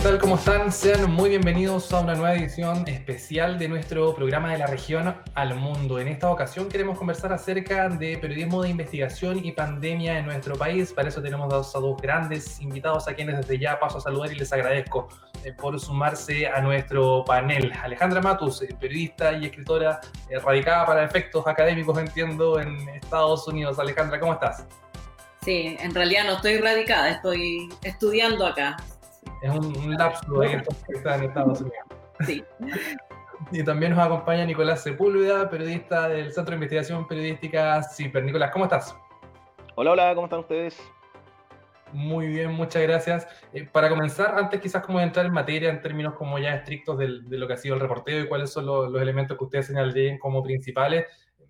¿Qué tal? ¿Cómo están? Sean muy bienvenidos a una nueva edición especial de nuestro programa de la región al mundo. En esta ocasión queremos conversar acerca de periodismo de investigación y pandemia en nuestro país. Para eso tenemos a dos, grandes invitados a quienes desde ya paso a saludar y les agradezco eh, por sumarse a nuestro panel. Alejandra Matus, eh, periodista y escritora eh, radicada para efectos académicos, entiendo, en Estados Unidos. Alejandra, ¿cómo estás? Sí, en realidad no estoy radicada, estoy estudiando acá. Es un, lapso ahí que está en Estados Unidos. Sí. Y también nos acompaña Nicolás Sepúlveda, periodista del Centro de Investigación Periodística CIPER. Nicolás, ¿cómo estás? Hola, hola, ¿cómo están ustedes? Muy bien, muchas gracias. Eh, para comenzar, antes quizás como entrar en materia en términos como ya estrictos de lo que ha sido el reporteo y cuáles son los, elementos que ustedes señalan como principales,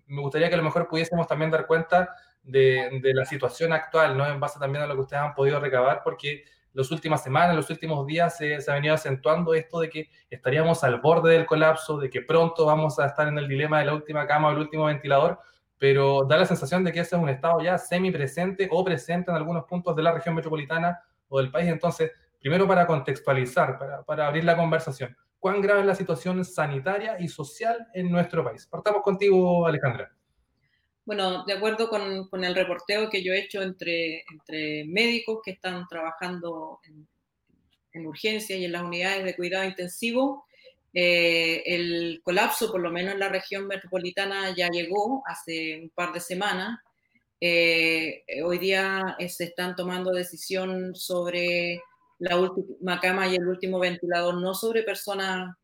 me gustaría que a lo mejor pudiésemos también dar cuenta de, de, la situación actual, ¿no? En base también a lo que ustedes han podido recabar, porque las últimas semanas, los últimos días se, ha venido acentuando esto de que estaríamos al borde del colapso, de que pronto vamos a estar en el dilema de la última cama o el último ventilador, pero da la sensación de que ese es un estado ya semipresente o presente en algunos puntos de la región metropolitana o del país. Entonces, primero para contextualizar, para, para abrir la conversación, ¿cuán grave es la situación sanitaria y social en nuestro país? Partamos contigo, Alejandra. Bueno, de acuerdo con, el reporteo que yo he hecho entre, médicos que están trabajando en, urgencias y en las unidades de cuidado intensivo, eh, el colapso, por lo menos en la región metropolitana, ya llegó hace un par de semanas. Eh, hoy día eh, se están tomando decisión sobre la última cama y el último ventilador, no sobre personas,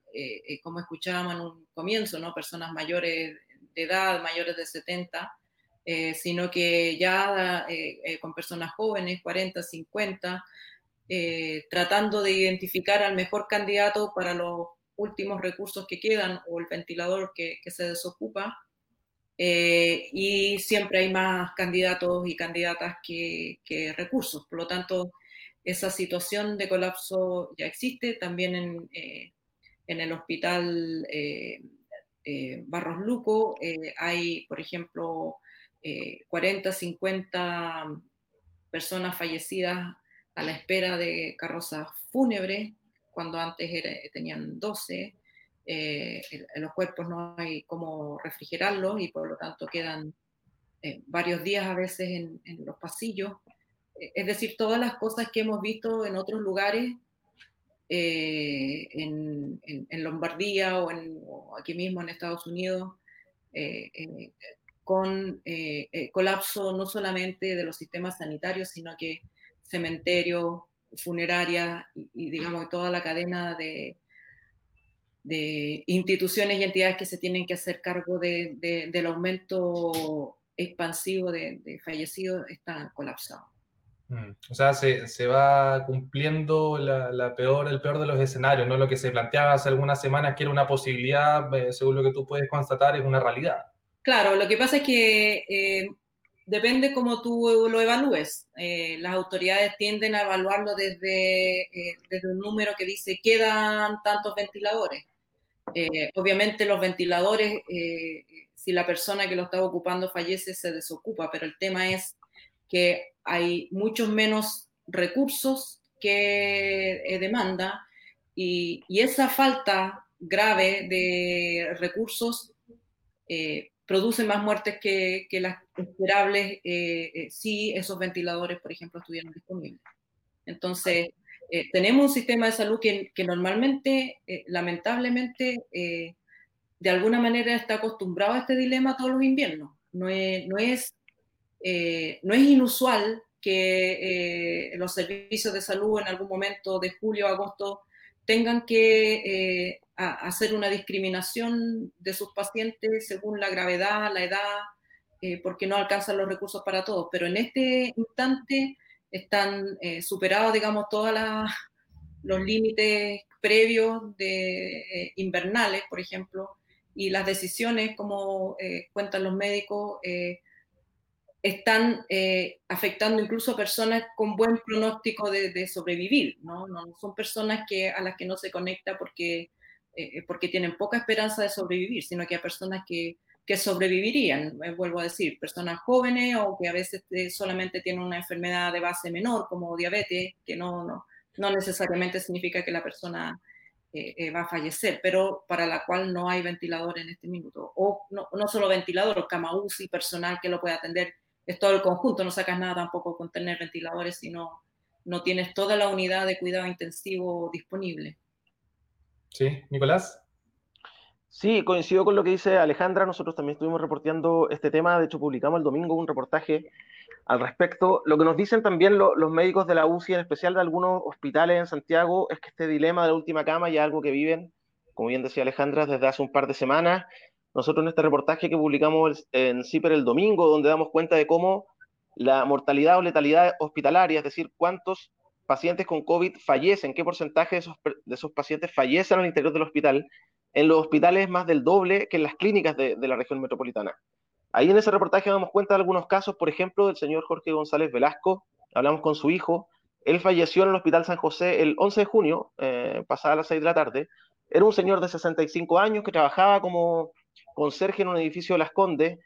como escuchábamos en un comienzo, ¿no? personas mayores edad, mayores de 70, eh, sino que ya eh, eh, con personas jóvenes, 40, 50, tratando de identificar al mejor candidato para los últimos recursos que quedan o el ventilador que, se desocupa. y siempre hay más candidatos y candidatas que, recursos. Por lo tanto, esa situación de colapso ya existe también en, en el hospital eh, Barros Luco, eh, hay, por ejemplo, 40, eh, 50 personas fallecidas a la espera de carrozas fúnebres, cuando antes tenían 12. en los cuerpos no hay cómo refrigerarlos y por lo tanto quedan varios días a veces en los pasillos. Es decir, todas las cosas que hemos visto en otros lugares eh, en, Lombardía o, aquí mismo en Estados Unidos, eh, eh, con colapso no solamente de los sistemas sanitarios, sino que cementerios, funerarias y, digamos toda la cadena de, instituciones y entidades que se tienen que hacer cargo del aumento expansivo de, fallecidos están colapsados. Mm. O sea, se, va cumpliendo la, peor, el peor de los escenarios, ¿no? Lo que se planteaba hace algunas semanas que era una posibilidad, eh, según lo que tú puedes constatar, es una realidad. Claro, lo que pasa es que eh, depende cómo tú lo evalúes. Eh, las autoridades tienden a evaluarlo desde, desde un número que dice quedan tantos ventiladores. obviamente los ventiladores, si la persona que lo está ocupando fallece, se desocupa, pero el tema es que hay muchos menos recursos que eh, demanda y, esa falta grave de recursos eh, produce más muertes que, las esperables eh, si esos ventiladores, por ejemplo, estuvieran disponibles. Entonces, tenemos un sistema de salud que, normalmente, lamentablemente, de alguna manera está acostumbrado a este dilema todos los inviernos. No no es eh, no es inusual que eh, los servicios de salud en algún momento de julio o agosto tengan que eh, hacer una discriminación de sus pacientes según la gravedad, la edad, porque no alcanzan los recursos para todos. Pero en este instante están superados, digamos, todos los límites previos de invernales, por ejemplo, y las decisiones, como cuentan los médicos, están eh, afectando incluso a personas con buen pronóstico de, sobrevivir, ¿no? ¿no? Son personas que, a las que no se conecta porque, eh, porque tienen poca esperanza de sobrevivir, sino que a personas que, que sobrevivirían, eh, vuelvo a decir, personas jóvenes o que a veces solamente tienen una enfermedad de base menor como diabetes, que no, no, no necesariamente significa que la persona eh, eh, va a fallecer, pero para la cual no hay ventilador en este minuto. O no, no solo ventilador, cama UCI, personal que lo pueda atender, es todo el conjunto, no sacas nada tampoco con tener ventiladores, sino no tienes toda la unidad de cuidado intensivo disponible. Sí, Nicolás. Sí, coincido con lo que dice Alejandra. Nosotros también estuvimos reporteando este tema. De hecho, publicamos el domingo un reportaje al respecto. Lo que nos dicen también los médicos de la UCI, en especial de algunos hospitales en Santiago, es que este dilema de la última cama ya es algo que viven, como bien decía Alejandra, desde hace un par de semanas. Nosotros en este reportaje que publicamos en CIPER el domingo, donde damos cuenta de cómo la mortalidad o letalidad hospitalaria, es decir, cuántos pacientes con COVID fallecen, qué porcentaje de esos, pacientes fallecen al interior del hospital, en los hospitales es más del doble que en las clínicas de, la región metropolitana. Ahí en ese reportaje damos cuenta de algunos casos, por ejemplo, del señor Jorge González Velasco, hablamos con su hijo, él falleció en el Hospital San José el 11 de junio, eh, pasada las 6 de la tarde, era un señor de 65 años que trabajaba como conserje en un edificio de Las Condes,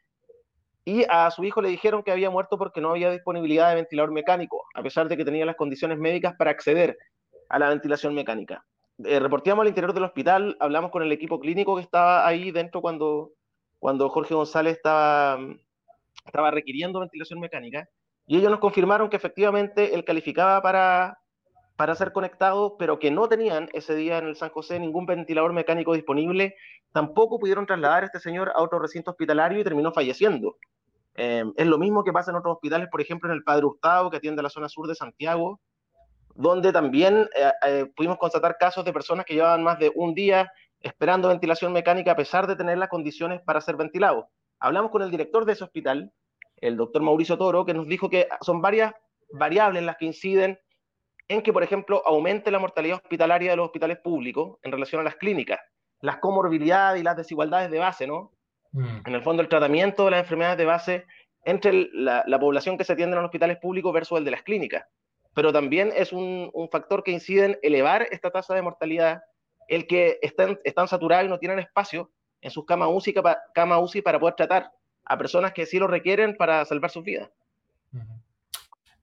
y a su hijo le dijeron que había muerto porque no había disponibilidad de ventilador mecánico, a pesar de que tenía las condiciones médicas para acceder a la ventilación mecánica. Eh, al interior del hospital, hablamos con el equipo clínico que estaba ahí dentro cuando, cuando Jorge González estaba, estaba requiriendo ventilación mecánica, y ellos nos confirmaron que efectivamente él calificaba para, para ser conectado, pero que no tenían ese día en el San José ningún ventilador mecánico disponible, tampoco pudieron trasladar a este señor a otro recinto hospitalario y terminó falleciendo. Eh, es lo mismo que pasa en otros hospitales, por ejemplo, en el Padre Hurtado, que atiende la zona sur de Santiago, donde también eh, eh, pudimos constatar casos de personas que llevaban más de un día esperando ventilación mecánica a pesar de tener las condiciones para ser ventilados. Hablamos con el director de ese hospital, el doctor Mauricio Toro, que nos dijo que son varias variables las que inciden en que, por ejemplo, aumente la mortalidad hospitalaria de los hospitales públicos en relación a las clínicas, las comorbilidades y las desigualdades de base, ¿no? Mm. En el fondo, el tratamiento de las enfermedades de base entre la, la población que se atiende en los hospitales públicos versus el de las clínicas pero también es un, factor que incide en elevar esta tasa de mortalidad, el que están, están saturados y no tienen espacio en sus camas UCI, cama UCI para poder tratar a personas que sí lo requieren para salvar sus vidas.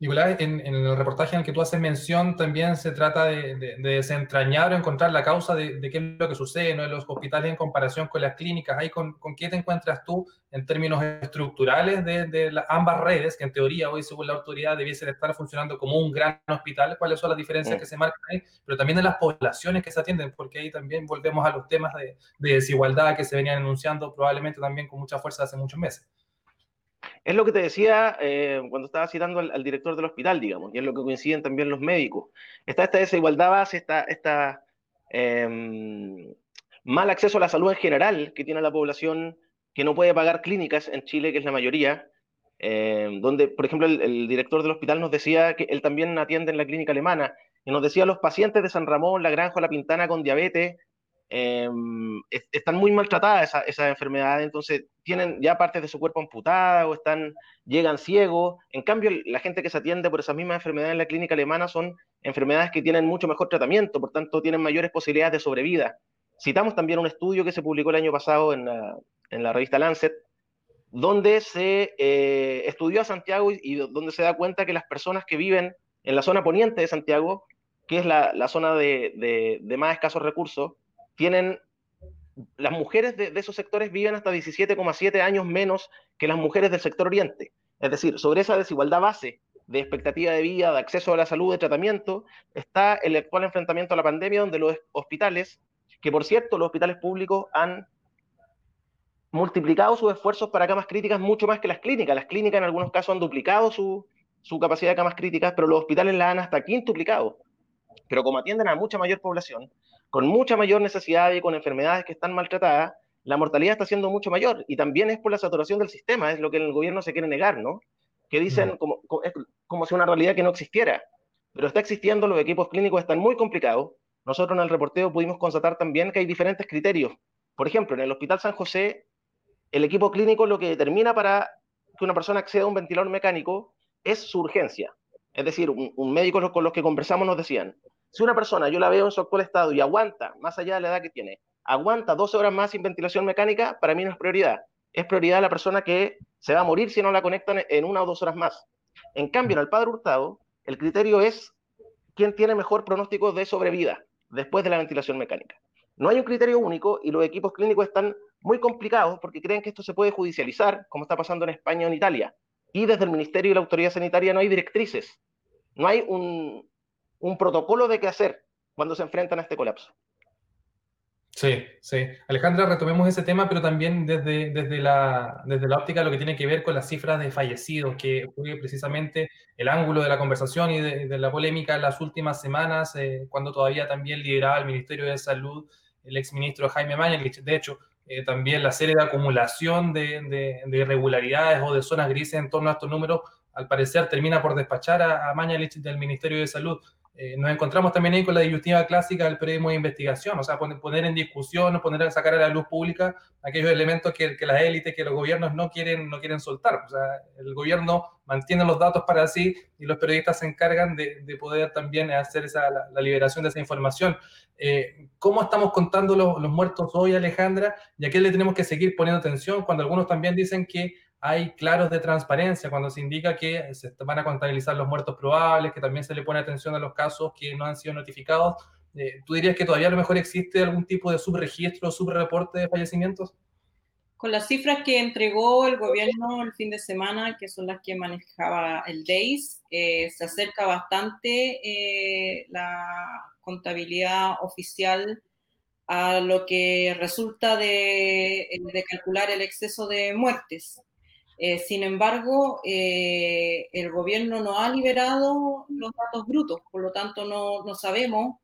Nicolás, en, el reportaje en el que tú haces mención, también se trata de, desentrañar o encontrar la causa de, qué es lo que sucede en los hospitales en comparación con las clínicas. Ahí, con, qué te encuentras tú en términos estructurales de, ambas redes, que en teoría hoy, según la autoridad, debiesen estar funcionando como un gran hospital? ¿Cuáles son las diferencias mm. que se marcan ahí? Pero también en las poblaciones que se atienden, porque ahí también volvemos a los temas de, desigualdad que se venían anunciando probablemente también con mucha fuerza hace muchos meses. Es lo que te decía eh, cuando estaba citando al, director del hospital, digamos, y es lo que coinciden también los médicos. Está esta desigualdad base, está esta em, mal acceso a la salud en general que tiene la población que no puede pagar clínicas en Chile, que es la mayoría, em, donde, por ejemplo, el, el, director del hospital nos decía que él también atiende en la clínica alemana, y nos decía los pacientes de San Ramón, La Granja, La Pintana con diabetes, Em, están muy maltratadas esas esa enfermedades, entonces tienen ya partes de su cuerpo amputadas o están, llegan ciegos. En cambio, la gente que se atiende por esas mismas enfermedades en la clínica alemana son enfermedades que tienen mucho mejor tratamiento, por tanto tienen mayores posibilidades de sobrevida. Citamos también un estudio que se publicó el año pasado en la, en la revista Lancet, donde se eh, estudió a Santiago y, donde se da cuenta que las personas que viven en la zona poniente de Santiago, que es la, la zona de, de, de más escasos recursos, tienen, las mujeres de, esos sectores viven hasta 17,7 años menos que las mujeres del sector oriente. Es decir, sobre esa desigualdad base de expectativa de vida, de acceso a la salud, de tratamiento, está el actual enfrentamiento a la pandemia, donde los hospitales, que por cierto los hospitales públicos han multiplicado sus esfuerzos para camas críticas mucho más que las clínicas. Las clínicas en algunos casos han duplicado su, su capacidad de camas críticas, pero los hospitales la han hasta quintuplicado. Pero como atienden a mucha mayor población, con mucha mayor necesidad y con enfermedades que están maltratadas, la mortalidad está siendo mucho mayor y también es por la saturación del sistema, es lo que el gobierno se quiere negar, ¿no? Que dicen como, como, si una realidad que no existiera, pero está existiendo, los equipos clínicos están muy complicados. Nosotros en el reporteo pudimos constatar también que hay diferentes criterios. Por ejemplo, en el Hospital San José, el equipo clínico lo que determina para que una persona acceda a un ventilador mecánico es su urgencia. Es decir, un, un médico con los que conversamos nos decían, si una persona, yo la veo en su actual estado y aguanta, más allá de la edad que tiene, aguanta 12 horas más sin ventilación mecánica, para mí no es prioridad. Es prioridad la persona que se va a morir si no la conectan en una o dos horas más. En cambio, en el Padre Hurtado, el criterio es quién tiene mejor pronóstico de sobrevida después de la ventilación mecánica. No hay un criterio único y los equipos clínicos están muy complicados porque creen que esto se puede judicializar, como está pasando en España o en Italia. Y desde el Ministerio y la Autoridad Sanitaria no hay directrices, no hay un, un protocolo de qué hacer cuando se enfrentan a este colapso. Sí, sí. Alejandra, retomemos ese tema, pero también desde, desde, la, desde la óptica de lo que tiene que ver con las cifras de fallecidos, que fue precisamente el ángulo de la conversación y de, la polémica en las últimas semanas, eh, cuando todavía también lideraba el Ministerio de Salud el exministro Jaime Mañalich. De hecho, eh, también la serie de acumulación de, de, irregularidades o de zonas grises en torno a estos números, al parecer termina por despachar a, a Mañalich del Ministerio de Salud. Eh, nos encontramos también ahí con la disyuntiva clásica del periodismo de investigación, o sea, poner, en discusión, poner a sacar a la luz pública aquellos elementos que, las élites, que los gobiernos no quieren, no quieren soltar. O sea, el gobierno mantiene los datos para sí y los periodistas se encargan de, de poder también hacer esa, la, liberación de esa información. Eh, ¿Cómo estamos contando los, los muertos hoy, Alejandra? ¿Y a qué le tenemos que seguir poniendo atención cuando algunos también dicen que hay claros de transparencia cuando se indica que se van a contabilizar los muertos probables, que también se le pone atención a los casos que no han sido notificados. Eh, ¿Tú dirías que todavía a lo mejor existe algún tipo de subregistro, subreporte de fallecimientos? Con las cifras que entregó el gobierno el fin de semana, que son las que manejaba el DEIS, eh, se acerca bastante eh, la contabilidad oficial a lo que resulta de, de calcular el exceso de muertes. Eh, sin embargo, eh, el gobierno no ha liberado los datos brutos, por lo tanto no, no sabemos.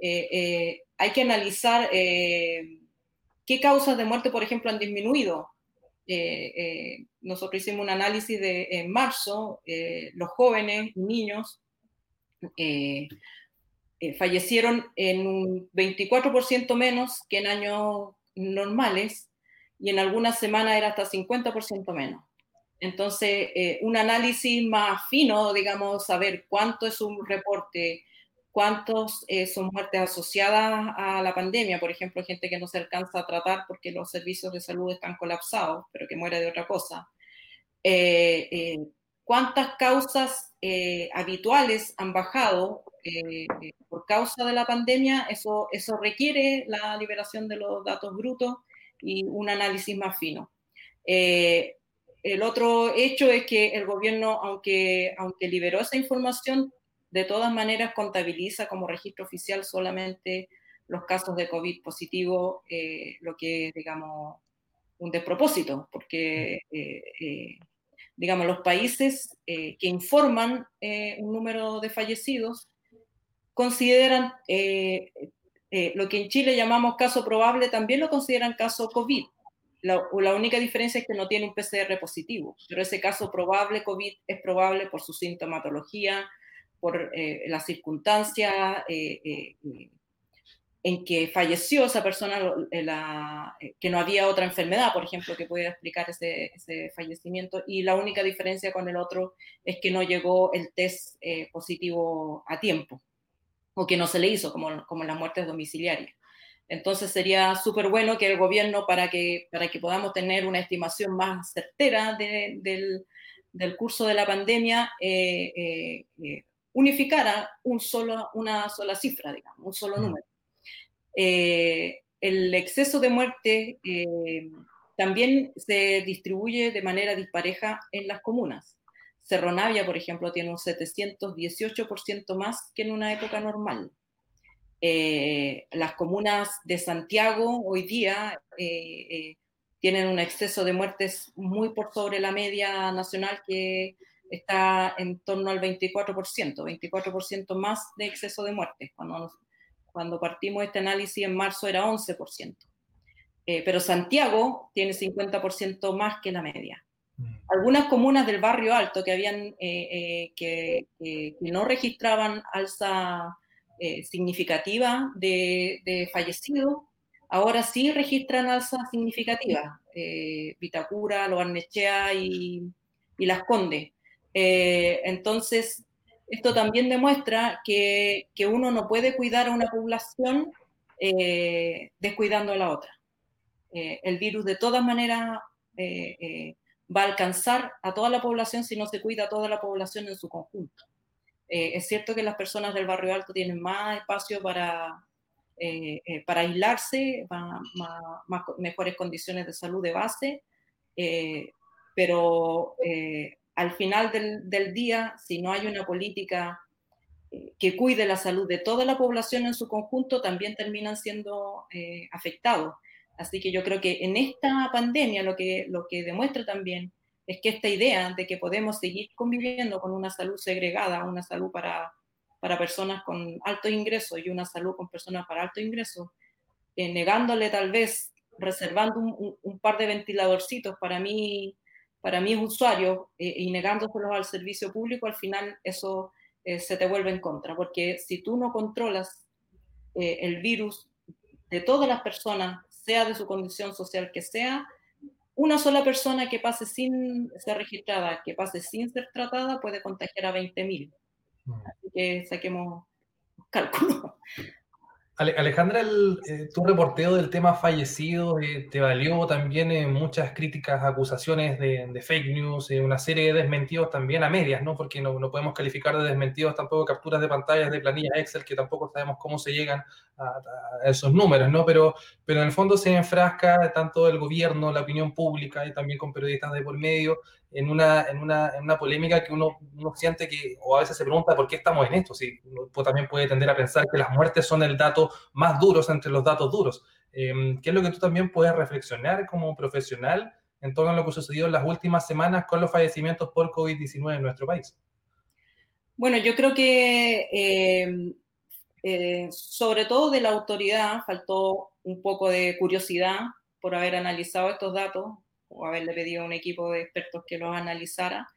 Eh, hay que analizar qué causas de muerte, por ejemplo, han disminuido. nosotros hicimos un análisis de, en marzo, los jóvenes, niños, fallecieron en un 24% menos que en años normales y en algunas semanas era hasta 50% menos. Entonces, eh, un análisis más fino, digamos, saber cuánto es un reporte, cuántos eh, son muertes asociadas a la pandemia, por ejemplo, gente que no se alcanza a tratar porque los servicios de salud están colapsados, pero que muere de otra cosa. Eh, ¿Cuántas causas habituales han bajado por causa de la pandemia? Eso, eso requiere la liberación de los datos brutos y un análisis más fino. El otro hecho es que el gobierno, aunque, aunque liberó esa información, de todas maneras contabiliza como registro oficial solamente los casos de COVID positivo, eh, lo que es, digamos, un despropósito, porque, eh, eh, digamos, los países que informan un número de fallecidos consideran lo que en Chile llamamos caso probable, también lo consideran caso COVID. La, única diferencia es que no tiene un PCR positivo, pero ese caso probable COVID es probable por su sintomatología, por eh, la circunstancia eh, eh, en que falleció esa persona, la, que no había otra enfermedad, por ejemplo, que pudiera explicar ese, ese, fallecimiento. Y la única diferencia con el otro es que no llegó el test positivo a tiempo, o que no se le hizo, como, como en las muertes domiciliarias. Entonces sería súper bueno que el gobierno, para que, para que podamos tener una estimación más certera del, del, curso de la pandemia, eh, eh, eh, unificara un solo, una sola cifra, digamos, un solo mm. número. el exceso de muerte también se distribuye de manera dispareja en las comunas. Cerro Navia, por ejemplo, tiene un 718% más que en una época normal. Eh, las comunas de Santiago hoy día eh, eh, tienen un exceso de muertes muy por sobre la media nacional que está en torno al 24%, 24% más de exceso de muertes. Cuando, cuando partimos este análisis en marzo era 11%. pero Santiago tiene 50% más que la media. Mm. Algunas comunas del barrio alto que, habían, que, que, no registraban alza eh, significativa de, fallecidos, ahora sí registran alza significativa. Eh, Vitacura, Loarnechea y, y Las Condes. Eh, entonces, esto también demuestra que, que, uno no puede cuidar a una población descuidando a la otra. el virus de todas maneras va a alcanzar a toda la población si no se cuida a toda la población en su conjunto. Es cierto que las personas del barrio alto tienen más espacio para, para aislarse, más, más, mejores condiciones de salud de base, pero al final del, del, día, si no hay una política que cuide la salud de toda la población en su conjunto, también terminan siendo eh, afectados. Así que yo creo que en esta pandemia lo que, lo que demuestra también es que esta idea de que podemos seguir conviviendo con una salud segregada, una salud para, para personas con alto ingreso y una salud con personas para alto ingreso, eh, negándole tal vez, reservando un, par de ventiladorcitos para mí, para mis usuarios eh, y negándoselos al servicio público, al final eso eh, se te vuelve en contra, porque si tú no controlas eh, el virus de todas las personas, sea de su condición social que sea, una sola persona que pase sin ser registrada, que pase sin ser tratada, puede contagiar a 20.000. Mm. Así que saquemos cálculo. Alejandra, el, eh, tu reporteo del tema fallecido eh, te valió también eh, muchas críticas, acusaciones de, fake news, una serie de desmentidos también a medias, ¿no? Porque no, podemos calificar de desmentidos tampoco capturas de pantallas de planillas Excel, que tampoco sabemos cómo se llegan a, esos números, ¿no? Pero, pero en el fondo se enfrasca tanto el gobierno, la opinión pública y también con periodistas de por medio en una, en una, en una polémica que uno, uno, siente que, o a veces se pregunta por qué estamos en esto. Sí, uno también puede tender a pensar que las muertes son el dato más duro entre los datos duros. Em, ¿Qué es lo que tú también puedes reflexionar como profesional en torno a lo que sucedió en las últimas semanas con los fallecimientos por COVID-19 en nuestro país? Bueno, yo creo que em, eh, sobre todo de la autoridad faltó un poco de curiosidad por haber analizado estos datos o haberle pedido a un equipo de expertos que los analizara.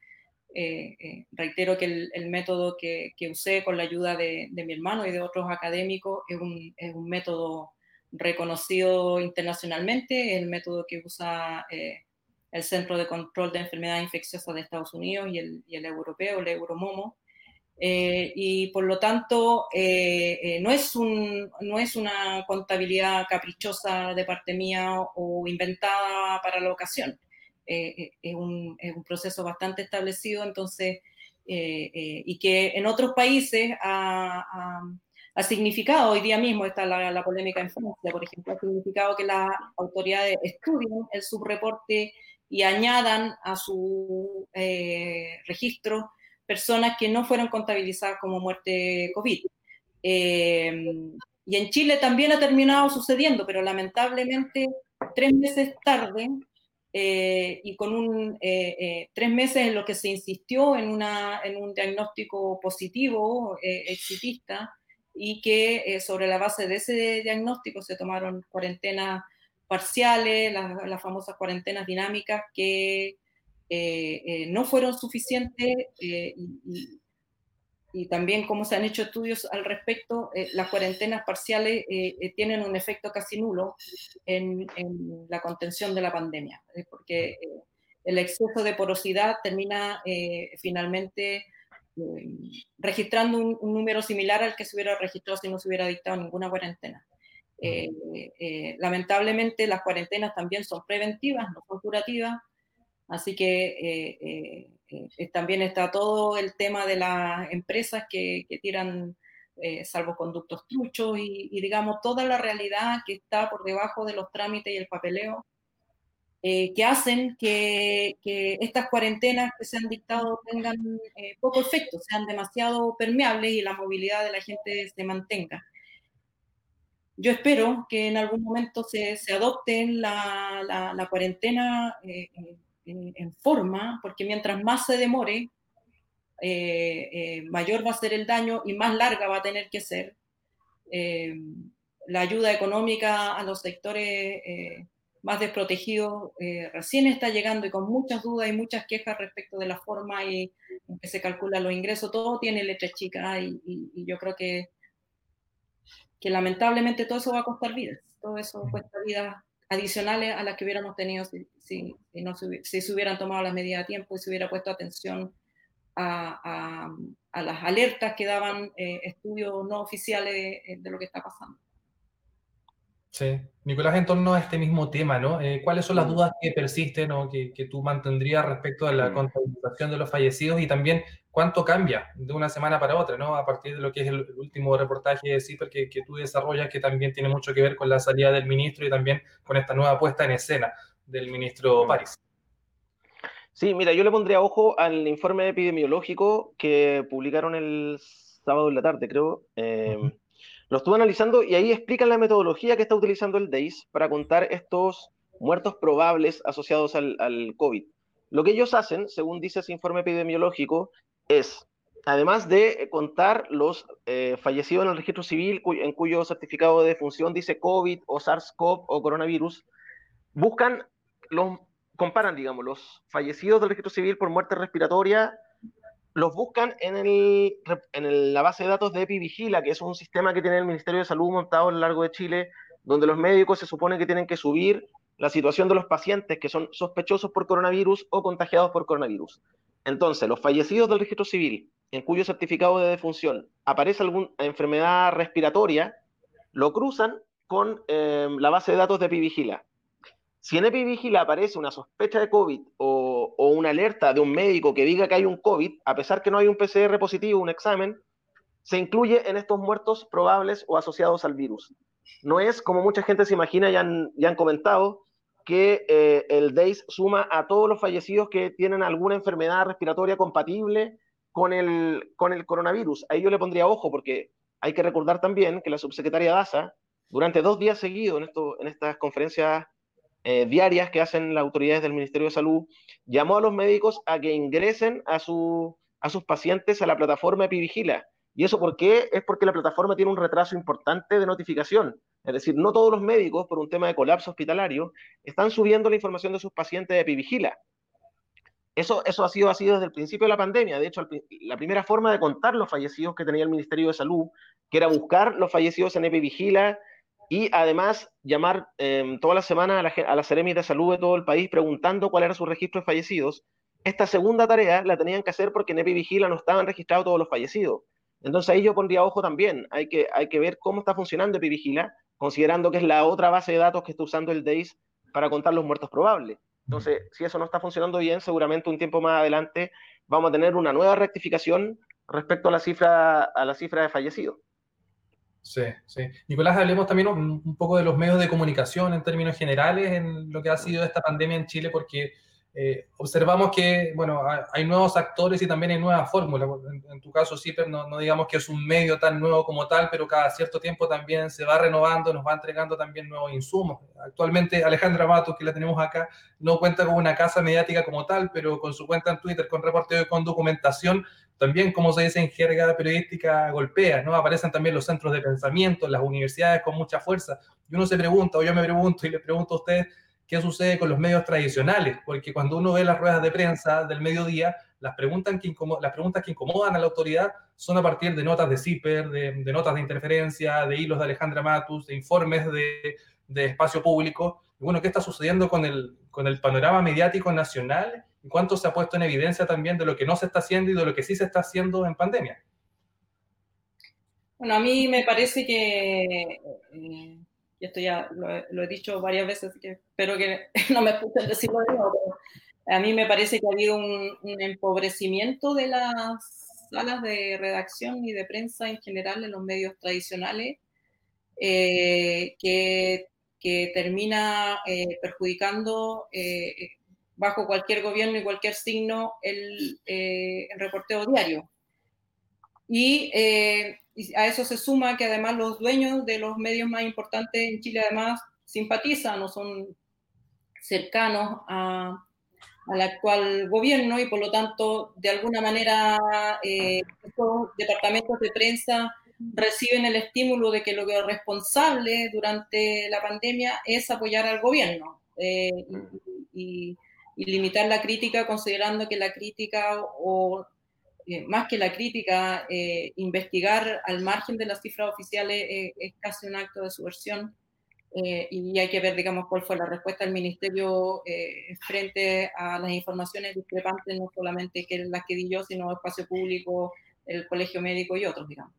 Eh, eh, reitero que el, método que, que, usé con la ayuda de, de, mi hermano y de otros académicos es un, es un método reconocido internacionalmente, el método que usa eh, el Centro de Control de Enfermedades Infecciosas de Estados Unidos y el, y el europeo, el Euromomo. Y por lo tanto, no, es un, no es una contabilidad caprichosa de parte mía o inventada para la ocasión. Eh, eh, es, un, es, un, proceso bastante establecido, entonces, eh, y que en otros países ha, ha, significado, hoy día mismo está la, la, polémica en Francia, por ejemplo, ha significado que las autoridades estudien el subreporte y añadan a su registro personas que no fueron contabilizadas como muerte COVID. y en Chile también ha terminado sucediendo, pero lamentablemente tres meses tarde eh, y con un, eh, eh, tres meses en lo que se insistió en, una, en un diagnóstico positivo, exitista, y que sobre la base de ese diagnóstico se tomaron cuarentenas parciales, las, famosas cuarentenas dinámicas, que no fueron suficientes y, y también como se han hecho estudios al respecto, eh, las cuarentenas parciales eh, eh, tienen un efecto casi nulo en, la contención de la pandemia, porque el exceso de porosidad termina finalmente registrando un, número similar al que se hubiera registrado si no se hubiera dictado ninguna cuarentena. lamentablemente las cuarentenas también son preventivas, no son curativas, así que eh, también está todo el tema de las empresas que, tiran eh, salvoconductos truchos y, digamos toda la realidad que está por debajo de los trámites y el papeleo eh, que hacen que, estas cuarentenas que se han dictado tengan poco efecto, sean demasiado permeables y la movilidad de la gente se mantenga. Yo espero que en algún momento se, adopte la, cuarentena en, forma, porque mientras más se demore, eh, eh, mayor va a ser el daño y más larga va a tener que ser. Eh, la ayuda económica a los sectores más desprotegidos recién está llegando y con muchas dudas y muchas quejas respecto de la forma y en que se calculan los ingresos. Todo tiene letra chica y, y, yo creo que, que lamentablemente todo eso va a costar vidas. Todo eso cuesta vidas adicionales a las que hubiéramos tenido si, si, no se, si se hubieran tomado las medidas a tiempo y se hubiera puesto atención a, a, las alertas que daban eh, estudios no oficiales eh, de lo que está pasando. Sí, Nicolás, en torno a este mismo tema, ¿no? Eh, ¿Cuáles son las dudas que persisten o que, que, tú mantendrías respecto a la contabilización de los fallecidos y también cuánto cambia de una semana para otra, ¿no? A partir de lo que es el último reportaje de CIPER que, que tú desarrollas, que también tiene mucho que ver con la salida del ministro y también con esta nueva puesta en escena del ministro mm. París. Sí, mira, yo le pondría ojo al informe epidemiológico que publicaron el sábado en la tarde, creo. Em, lo estuve analizando y ahí explican la metodología que está utilizando el DEIS para contar estos muertos probables asociados al, al COVID. Lo que ellos hacen, según dice ese informe epidemiológico, es, además de contar los eh, fallecidos en el registro civil en cuyo certificado de defunción dice COVID o SARS-CoV o coronavirus, buscan, los, comparan, digamos, los fallecidos del registro civil por muerte respiratoria, los buscan en, el, en la base de datos de EpiVigila, que es un sistema que tiene el Ministerio de Salud montado a lo largo de Chile, donde los médicos se supone que tienen que subir la situación de los pacientes que son sospechosos por coronavirus o contagiados por coronavirus. Entonces, los fallecidos del registro civil, en cuyo certificado de defunción aparece alguna enfermedad respiratoria, lo cruzan con em, la base de datos de Epivigila. Si en Epivigila aparece una sospecha de COVID o, una alerta de un médico que diga que hay un COVID, a pesar que no hay un PCR positivo, un examen, se incluye en estos muertos probables o asociados al virus. No es como mucha gente se imagina y ya han comentado, que eh, el DAIS suma a todos los fallecidos que tienen alguna enfermedad respiratoria compatible con el, con el coronavirus. Ahí yo le pondría ojo porque hay que recordar también que la subsecretaria Daza, durante dos días seguidos en, esto, en estas conferencias eh, diarias que hacen las autoridades del Ministerio de Salud, llamó a los médicos a que ingresen a, su, a sus pacientes a la plataforma Epivigila. ¿Y eso por qué? Es porque la plataforma tiene un retraso importante de notificación. Es decir, no todos los médicos, por un tema de colapso hospitalario, están subiendo la información de sus pacientes de Epivigila. Eso, ha sido así desde el principio de la pandemia. De hecho, la primera forma de contar los fallecidos que tenía el Ministerio de Salud, que era buscar los fallecidos en Epivigila y además llamar eh, toda la semana a la, a las de salud de todo el país preguntando cuál era su registro de fallecidos. Esta segunda tarea la tenían que hacer porque en Epivigila no estaban registrados todos los fallecidos. Entonces ahí yo pondría ojo también. Hay que, hay que ver cómo está funcionando Epivigila considerando que es la otra base de datos que está usando el DAIS para contar los muertos probables. Entonces, si eso no está funcionando bien, seguramente un tiempo más adelante vamos a tener una nueva rectificación respecto a la cifra, a la cifra de fallecidos. Sí, sí. Nicolás, hablemos también un, poco de los medios de comunicación en términos generales en lo que ha sido esta pandemia en Chile, porque eh, observamos que, bueno, hay nuevos actores y también hay nuevas fórmulas. En, tu caso, CIPER, no, no, digamos que es un medio tan nuevo como tal, pero cada cierto tiempo también se va renovando, nos va entregando también nuevos insumos. Actualmente, Alejandra Matos, que la tenemos acá, no cuenta con una casa mediática como tal, pero con su cuenta en Twitter, con reporteo y con documentación, también, como se dice en jerga periodística, golpea, ¿no? Aparecen también los centros de pensamiento, las universidades con mucha fuerza. Y uno se pregunta, o yo me pregunto y le pregunto a ustedes, qué sucede con los medios tradicionales, porque cuando uno ve las ruedas de prensa del mediodía, las preguntas que, las preguntas que incomodan a la autoridad son a partir de notas de CIPER, de, notas de interferencia, de hilos de Alejandra Matus, de informes de, de, espacio público. Bueno, ¿qué está sucediendo con el, con el panorama mediático nacional? ¿Y cuánto se ha puesto en evidencia también de lo que no se está haciendo y de lo que sí se está haciendo en pandemia? Bueno, a mí me parece que eh, y esto ya lo, he dicho varias veces, que espero que no me escuchen decirlo de nuevo, a mí me parece que ha habido un, empobrecimiento de las salas de redacción y de prensa en general en los medios tradicionales, eh, que, que, termina eh, perjudicando eh, bajo cualquier gobierno y cualquier signo el, el reporteo diario. Y y a eso se suma que además los dueños de los medios más importantes en Chile además simpatizan o son cercanos a, al actual gobierno y por lo tanto de alguna manera eh, estos departamentos de prensa reciben el estímulo de que lo que es responsable durante la pandemia es apoyar al gobierno eh, y, y, limitar la crítica considerando que la crítica o eh, más que la crítica, eh, investigar al margen de las cifras oficiales eh, es casi un acto de subversión y hay que ver, digamos, cuál fue la respuesta del Ministerio frente a las informaciones discrepantes, no solamente que las que di yo, sino espacio público, el colegio médico y otros, digamos.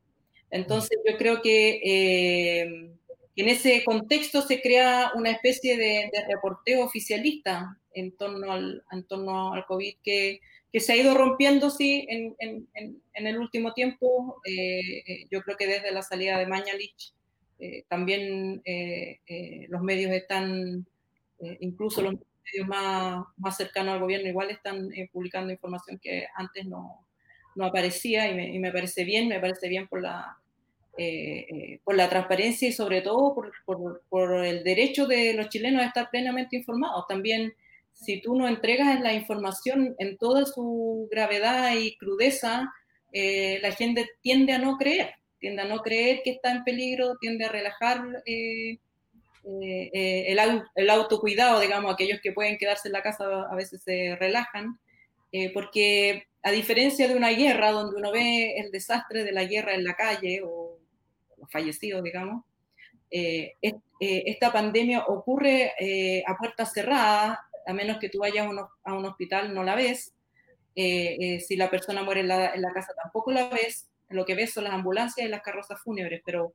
Entonces, yo creo que, en ese contexto se crea una especie de, reporteo oficialista en torno al, en torno al COVID que, que se ha ido rompiendo, sí, en, en, en el último tiempo. Eh, yo creo que desde la salida de Mañalich eh, también eh, los medios están, incluso los medios más, más cercanos al gobierno, igual están publicando información que antes no, no aparecía y me, y me, parece bien, me parece bien por la eh, eh, por la transparencia y sobre todo por, por, por, el derecho de los chilenos a estar plenamente informados. También, si tú no entregas la información en toda su gravedad y crudeza, eh, la gente tiende a no creer, tiende a no creer que está en peligro, tiende a relajar el, el, autocuidado, digamos, aquellos que pueden quedarse en la casa a veces se relajan, porque a diferencia de una guerra donde uno ve el desastre de la guerra en la calle o fallecidos, digamos, eh, eh, esta pandemia ocurre eh, a puertas cerradas, a menos que tú vayas a un, hospital no la ves, si la persona muere en la, casa tampoco la ves, lo que ves son las ambulancias y las carrozas fúnebres, pero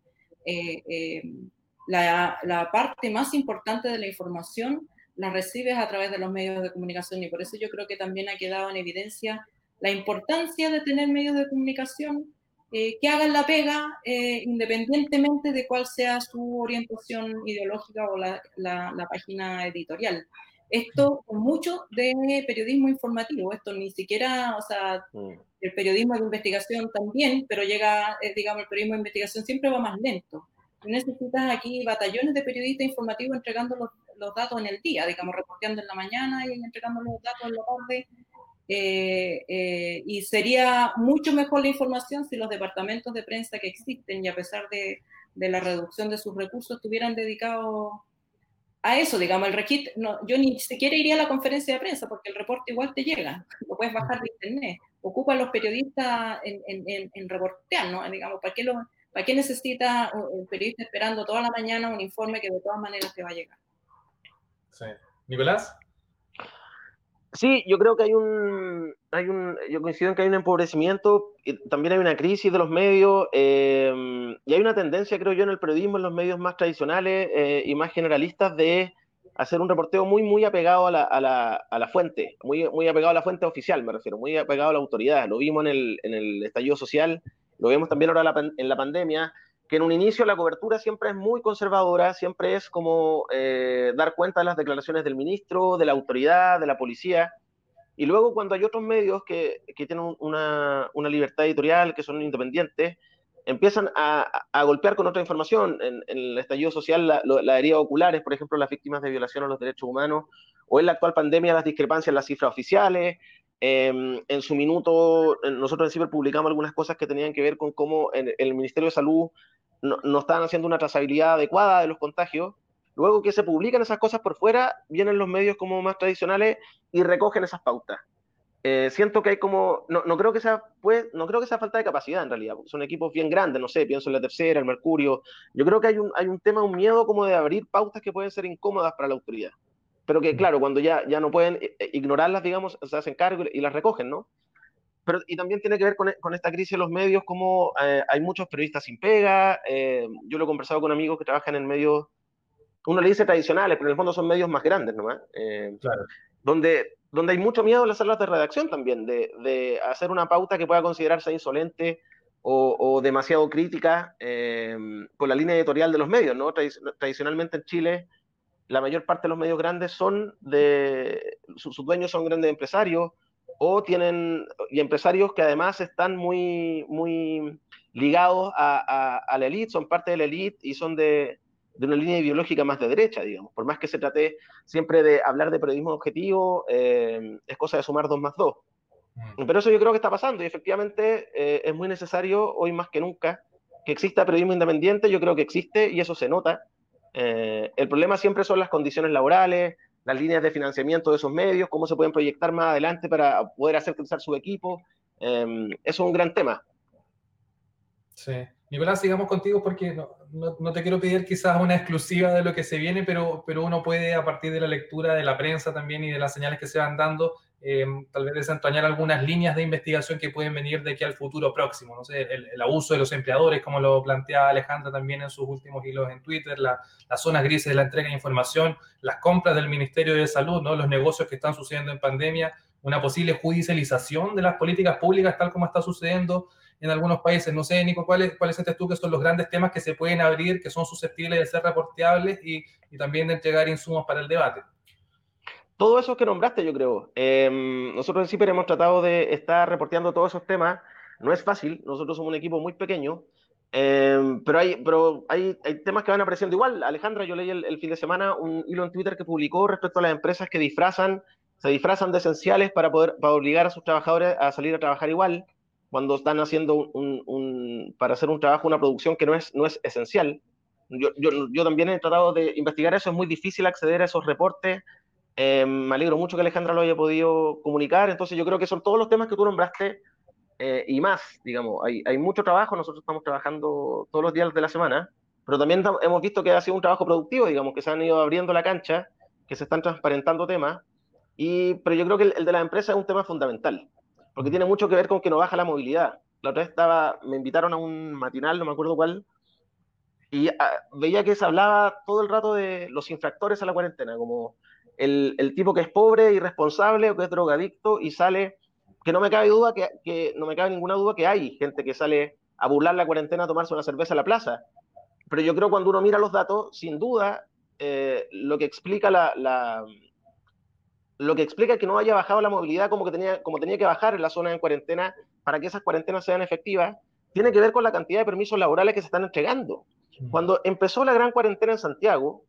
la, la, parte más importante de la información la recibes a través de los medios de comunicación y por eso yo creo que también ha quedado en evidencia la importancia de tener medios de comunicación eh, que hagan la pega eh, independientemente de cuál sea su orientación ideológica o la, la, página editorial. Esto con mucho de periodismo informativo, esto ni siquiera, o sea, mm. el periodismo de investigación también, pero llega, eh, digamos, el periodismo de investigación siempre va más lento. necesitas aquí batallones de periodistas informativos entregando los, los datos en el día, digamos, reporteando en la mañana y entregando los datos en la tarde eh, eh, y sería mucho mejor la información si los departamentos de prensa que existen y a pesar de, de la reducción de sus recursos estuvieran dedicados a eso, digamos, el regit, no, yo ni siquiera iría a la conferencia de prensa porque el reporte igual te llega, lo puedes bajar de internet, ocupa a los periodistas en, en, en, reportear, ¿no? Digamos, ¿para qué, lo, ¿para qué necesita el periodista esperando toda la mañana un informe que de todas maneras te va a llegar? Sí. Nicolás. Sí, yo creo que hay un, hay un, yo coincido en que hay un empobrecimiento, y también hay una crisis de los medios, eh, y hay una tendencia, creo yo, en el periodismo, en los medios más tradicionales eh, y más generalistas, de hacer un reporteo muy, muy apegado a la, a la, a la fuente, muy, muy apegado a la fuente oficial, me refiero, muy apegado a la autoridad. Lo vimos en el, en el estallido social, lo vemos también ahora en la pandemia, que en un inicio la cobertura siempre es muy conservadora, siempre es como eh, dar cuenta de las declaraciones del ministro, de la autoridad, de la policía, y luego cuando hay otros medios que, que tienen una, una, libertad editorial, que son independientes, empiezan a, a golpear con otra información. En, en el estallido social, la, la, herida oculares, por ejemplo, las víctimas de violación a los derechos humanos, o en la actual pandemia, las discrepancias en las cifras oficiales, eh, en su minuto, nosotros en CIBER publicamos algunas cosas que tenían que ver con cómo el Ministerio de Salud no, no estaban haciendo una trazabilidad adecuada de los contagios. Luego que se publican esas cosas por fuera, vienen los medios como más tradicionales y recogen esas pautas. Eh, siento que hay como, no, no, creo que sea, pues, no creo que sea falta de capacidad en realidad, son equipos bien grandes, no sé, pienso en la tercera, el Mercurio, yo creo que hay un, hay un tema, un miedo como de abrir pautas que pueden ser incómodas para la autoridad, pero que claro, cuando ya, ya no pueden eh, ignorarlas, digamos, se hacen cargo y las recogen, ¿no? Pero y también tiene que ver con, con esta crisis de los medios, como eh, hay muchos periodistas sin pega, eh, yo lo he conversado con amigos que trabajan en medios, uno le dice tradicionales, pero en el fondo son medios más grandes nomás, eh, claro. donde, donde hay mucho miedo en las salas de redacción también, de, de hacer una pauta que pueda considerarse insolente o, o demasiado crítica eh, con la línea editorial de los medios, ¿no? tradicionalmente en Chile la mayor parte de los medios grandes son de, sus dueños son grandes empresarios, o tienen, y empresarios que además están muy, muy ligados a, a, a la élite, son parte de la élite y son de, de, una línea ideológica más de derecha, digamos. Por más que se trate siempre de hablar de periodismo objetivo, eh, es cosa de sumar dos más dos. Mm. Pero eso yo creo que está pasando y efectivamente eh, es muy necesario hoy más que nunca que exista periodismo independiente, yo creo que existe y eso se nota. Eh, el problema siempre son las condiciones laborales, las líneas de financiamiento de esos medios, cómo se pueden proyectar más adelante para poder hacer crecer su equipo. Eh, eso es un gran tema. Sí. Nicolás, sigamos contigo porque no, no, no, te quiero pedir quizás una exclusiva de lo que se viene, pero, pero uno puede a partir de la lectura de la prensa también y de las señales que se van dando eh, tal vez desentrañar algunas líneas de investigación que pueden venir de aquí al futuro próximo. No sé, el, abuso de los empleadores, como lo plantea Alejandra también en sus últimos hilos en Twitter, las zonas grises de la entrega de información, las compras del Ministerio de Salud, ¿no? los negocios que están sucediendo en pandemia, una posible judicialización de las políticas públicas, tal como está sucediendo en algunos países. No sé, Nico, ¿cuáles, cuáles sientes tú que son los grandes temas que se pueden abrir, que son susceptibles de ser reporteables y, y también de entregar insumos para el debate? Todo eso que nombraste, yo creo. Em, nosotros en CIPER hemos tratado de estar reporteando todos esos temas. No es fácil, nosotros somos un equipo muy pequeño, em, pero, hay, pero hay, hay, temas que van apareciendo igual. Alejandra, yo leí el, fin de semana un hilo en Twitter que publicó respecto a las empresas que disfrazan, se disfrazan de esenciales para poder para obligar a sus trabajadores a salir a trabajar igual cuando están haciendo un, un, para hacer un trabajo, una producción que no es, no es esencial. Yo, yo, yo también he tratado de investigar eso, es muy difícil acceder a esos reportes eh, me alegro mucho que Alejandra lo haya podido comunicar. Entonces, yo creo que son todos los temas que tú nombraste eh, y más, digamos. Hay, hay, mucho trabajo, nosotros estamos trabajando todos los días de la semana, pero también hemos visto que ha sido un trabajo productivo, digamos, que se han ido abriendo la cancha, que se están transparentando temas. Y, pero yo creo que el, de la empresa es un tema fundamental, porque tiene mucho que ver con que no baja la movilidad. La otra vez estaba, me invitaron a un matinal, no me acuerdo cuál, y ah, veía que se hablaba todo el rato de los infractores a la cuarentena, como el, tipo que es pobre, irresponsable o que es drogadicto y sale, que no me cabe duda, que, no me cabe ninguna duda que hay gente que sale a burlar la cuarentena a tomarse una cerveza en la plaza. Pero yo creo que cuando uno mira los datos, sin duda, eh, lo que explica la, lo que explica que no haya bajado la movilidad como, que tenía, como tenía que bajar en la zona de cuarentena para que esas cuarentenas sean efectivas, tiene que ver con la cantidad de permisos laborales que se están entregando. Cuando empezó la gran cuarentena en Santiago,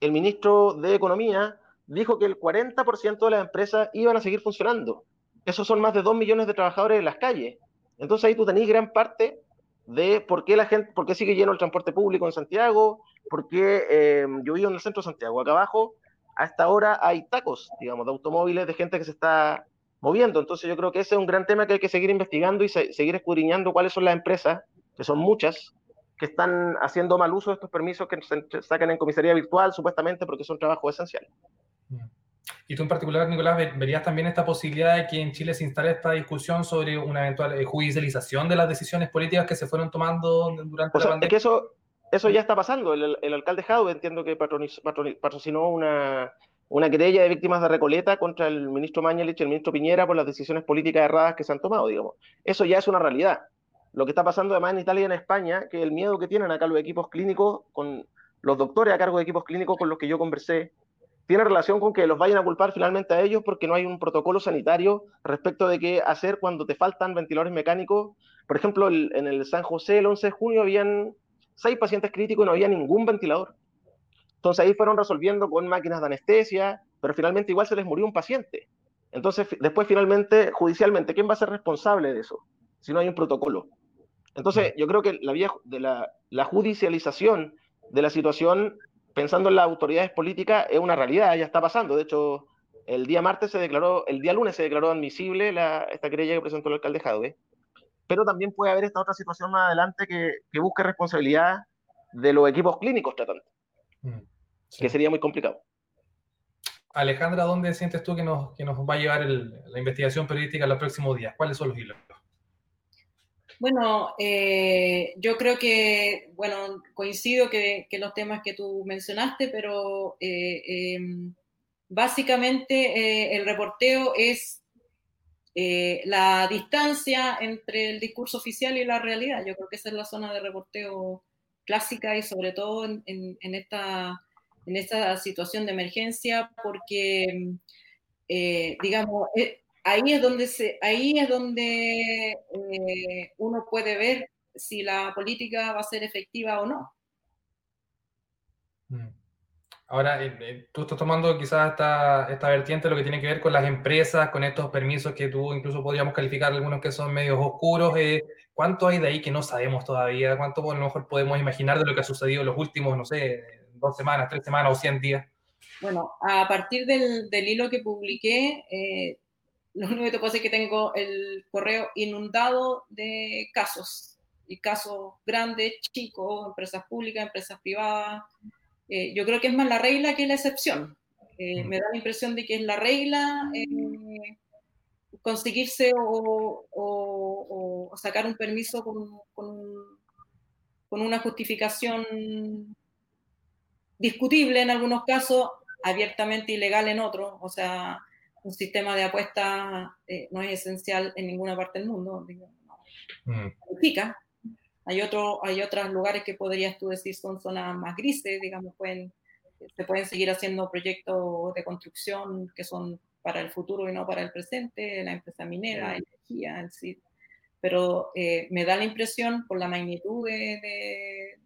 el ministro de Economía dijo que el 40% de las empresas iban a seguir funcionando. Esos son más de 2 millones de trabajadores en las calles. Entonces ahí tú tenés gran parte de por qué la gente, por qué sigue lleno el transporte público en Santiago, por qué eh, yo vivo en el centro de Santiago. Acá abajo, a esta hora hay tacos, digamos, de automóviles, de gente que se está moviendo. Entonces yo creo que ese es un gran tema que hay que seguir investigando y seguir escudriñando cuáles son las empresas, que son muchas, que están haciendo mal uso de estos permisos que se sacan en comisaría virtual, supuestamente porque son trabajos esenciales. Y tú en particular, Nicolás, verías también esta posibilidad de que en Chile se instale esta discusión sobre una eventual eh, judicialización de las decisiones políticas que se fueron tomando durante la pandemia. Es que eso, eso ya está pasando. El, el alcalde Jadwe entiendo que patrocinó una, una querella de víctimas de Recoleta contra el ministro Mañalich y el ministro Piñera por las decisiones políticas erradas que se han tomado, digamos. Eso ya es una realidad. Lo que está pasando además en Italia y en España, que el miedo que tienen acá los equipos clínicos, con los doctores a cargo de equipos clínicos con los que yo conversé, tiene relación con que los vayan a culpar finalmente a ellos porque no hay un protocolo sanitario respecto de qué hacer cuando te faltan ventiladores mecánicos. Por ejemplo, en el San José el 11 de junio habían seis pacientes críticos y no había ningún ventilador. Entonces ahí fueron resolviendo con máquinas de anestesia, pero finalmente igual se les murió un paciente. Entonces después finalmente, judicialmente, ¿quién va a ser responsable de eso si no hay un protocolo? Entonces yo creo que la, vía de la, la judicialización de la situación pensando en las autoridades políticas, es una realidad, ya está pasando. De hecho, el día martes se declaró, el día lunes se declaró admisible la, esta querella que presentó el alcalde Jadwe. Pero también puede haber esta otra situación más adelante que, que busque responsabilidad de los equipos clínicos tratantes, mm, que sería muy complicado. Alejandra, ¿dónde sientes tú que nos, que nos va a llevar la investigación periodística en los próximos días? ¿Cuáles son los hilos? Bueno, eh, yo creo que, bueno, coincido que, los temas que tú mencionaste, pero eh, em, básicamente eh, el reporteo es la distancia entre el discurso oficial y la realidad. Yo creo que esa es la zona de reporteo clásica y sobre todo en, en esta, en esta situación de emergencia, porque, digamos, ahí es donde, se, ahí es donde eh, uno puede ver si la política va a ser efectiva o no. Mm. Ahora, eh, eh, tú estás tomando quizás esta, esta vertiente, lo que tiene que ver con las empresas, con estos permisos que tú incluso podríamos calificar algunos que son medios oscuros. ¿Cuánto hay de ahí que no sabemos todavía? ¿Cuánto a lo mejor podemos imaginar de lo que ha sucedido en los últimos, no sé, dos semanas, tres semanas o cien días? Bueno, a partir del, del hilo que publiqué, lo único que te puedo decir es que tengo el correo inundado de casos, y casos grandes, chicos, empresas públicas, empresas privadas. Eh, yo creo que es más la regla que la excepción. Eh, me da la impresión de que es la regla, eh, conseguirse o, sacar un permiso con, con, una justificación discutible en algunos casos, abiertamente ilegal en otros. O sea, un sistema de apuestas eh, no es esencial en ninguna parte del mundo. no, mm. Hay, otro, hay otros lugares que podrías tú decir son zonas más grises, digamos, pueden, se pueden seguir haciendo proyectos de construcción que son para el futuro y no para el presente, la empresa minera, energía, en sí. Pero eh, me da la impresión, por la magnitud de,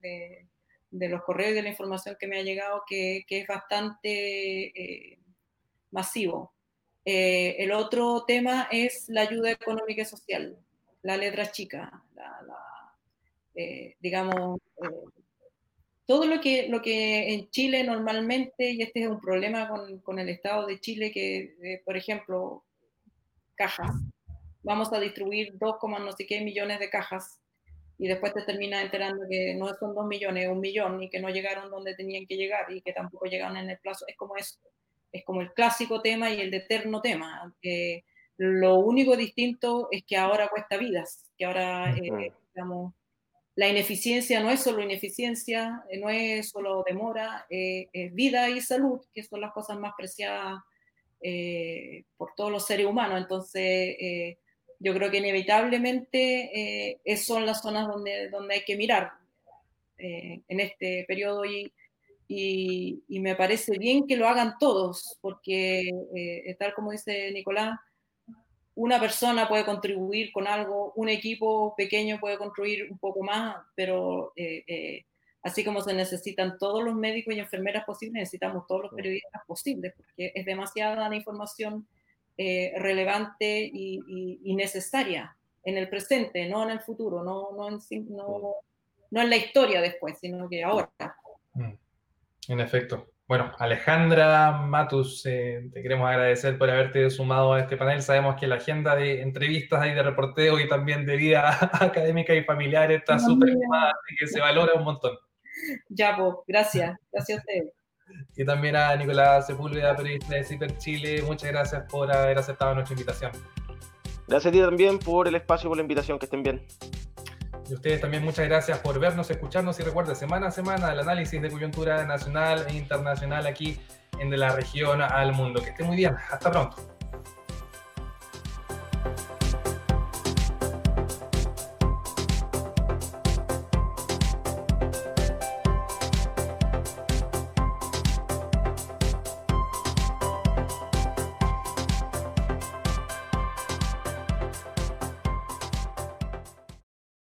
de, los correos y de la información que me ha llegado, que, que es bastante eh, masivo. Eh, el otro tema es la ayuda económica y social, la letra chica, digamos, todo lo que, lo que en Chile normalmente, y este es un problema con, el Estado de Chile, que, eh, por ejemplo, cajas, vamos a distribuir 2, no sé qué millones de cajas, y después te terminas enterando que no son 2 millones, es un millón, y que no llegaron donde tenían que llegar, y que tampoco llegaron en el plazo, es como eso, es como el clásico tema y el eterno tema. que lo único distinto es que ahora cuesta vidas, que ahora, eh, digamos, la ineficiencia no es solo ineficiencia, eh, no es solo demora, eh, es vida y salud, que son las cosas más preciadas eh, por todos los seres humanos. Entonces, yo creo que inevitablemente son las zonas donde, donde hay que mirar en este periodo y, y, y, me parece bien que lo hagan todos, porque tal como dice Nicolás, una persona puede contribuir con algo, un equipo pequeño puede construir un poco más, pero eh, eh, así como se necesitan todos los médicos y enfermeras posibles, necesitamos todos los periodistas posibles, porque es demasiada la información eh, relevante y, necesaria en el presente, no en el futuro, no, no, en, no, no en la historia después, sino que ahora. Mm. En efecto. Bueno, Alejandra Matus, eh, te queremos agradecer por haberte sumado a este panel. Sabemos que la agenda de entrevistas y de reporteo y también de vida académica y familiar está súper animada, así que se valora un montón. Ya, pues, gracias. Gracias a ustedes. Y también a Nicolás Sepúlveda, periodista de CIPER Chile. Muchas gracias por haber aceptado nuestra invitación. Gracias a ti también por el espacio, por la invitación. Que estén bien. Y ustedes también muchas gracias por vernos, escucharnos y recuerden, semana a semana el análisis de coyuntura nacional e internacional aquí en De la Región al Mundo. Que esté muy bien. Hasta pronto.